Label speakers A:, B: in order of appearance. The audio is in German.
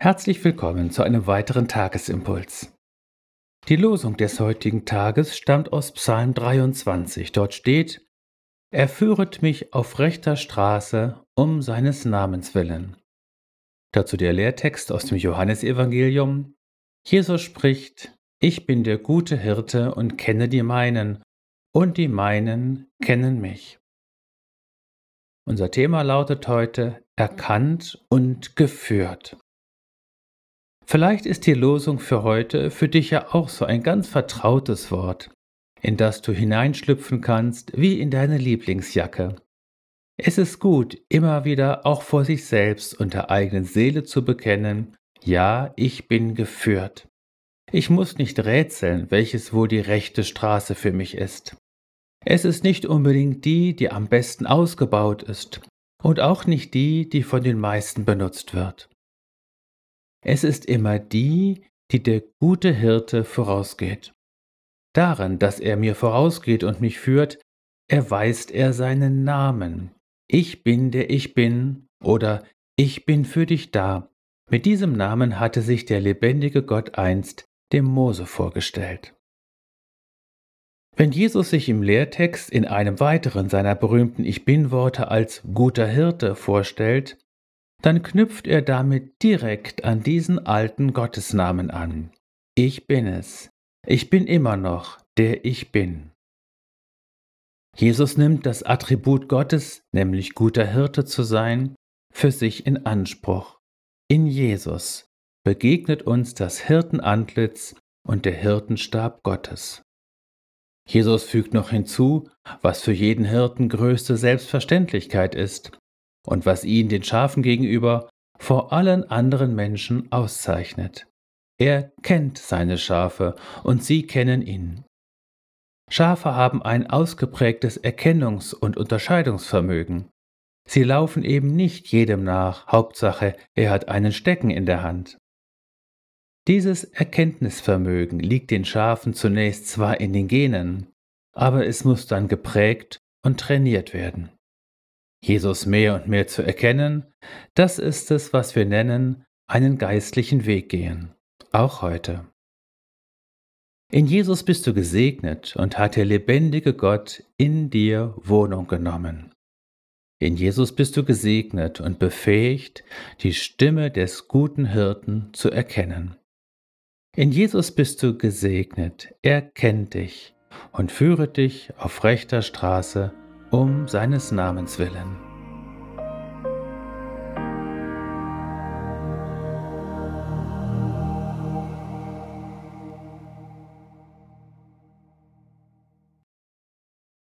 A: Herzlich willkommen zu einem weiteren Tagesimpuls. Die Losung des heutigen Tages stammt aus Psalm 23. Dort steht, Er führet mich auf rechter Straße um seines Namens willen. Dazu der Lehrtext aus dem Johannesevangelium. Jesus spricht, Ich bin der gute Hirte und kenne die meinen, und die meinen kennen mich. Unser Thema lautet heute Erkannt und geführt. Vielleicht ist die Losung für heute für dich ja auch so ein ganz vertrautes Wort, in das du hineinschlüpfen kannst wie in deine Lieblingsjacke. Es ist gut, immer wieder auch vor sich selbst und der eigenen Seele zu bekennen, ja, ich bin geführt. Ich muss nicht rätseln, welches wohl die rechte Straße für mich ist. Es ist nicht unbedingt die, die am besten ausgebaut ist, und auch nicht die, die von den meisten benutzt wird. Es ist immer die, die der gute Hirte vorausgeht. Daran, dass er mir vorausgeht und mich führt, erweist er seinen Namen. Ich bin der ich bin oder ich bin für dich da. Mit diesem Namen hatte sich der lebendige Gott einst dem Mose vorgestellt. Wenn Jesus sich im Lehrtext in einem weiteren seiner berühmten Ich bin Worte als guter Hirte vorstellt, dann knüpft er damit direkt an diesen alten Gottesnamen an. Ich bin es. Ich bin immer noch der Ich bin. Jesus nimmt das Attribut Gottes, nämlich guter Hirte zu sein, für sich in Anspruch. In Jesus begegnet uns das Hirtenantlitz und der Hirtenstab Gottes. Jesus fügt noch hinzu, was für jeden Hirten größte Selbstverständlichkeit ist, und was ihn den Schafen gegenüber vor allen anderen Menschen auszeichnet. Er kennt seine Schafe und sie kennen ihn. Schafe haben ein ausgeprägtes Erkennungs- und Unterscheidungsvermögen. Sie laufen eben nicht jedem nach, Hauptsache, er hat einen Stecken in der Hand. Dieses Erkenntnisvermögen liegt den Schafen zunächst zwar in den Genen, aber es muss dann geprägt und trainiert werden. Jesus mehr und mehr zu erkennen, das ist es, was wir nennen, einen geistlichen Weg gehen, auch heute. In Jesus bist du gesegnet und hat der lebendige Gott in dir Wohnung genommen. In Jesus bist du gesegnet und befähigt, die Stimme des guten Hirten zu erkennen. In Jesus bist du gesegnet, er kennt dich und führet dich auf rechter Straße um seines Namens willen.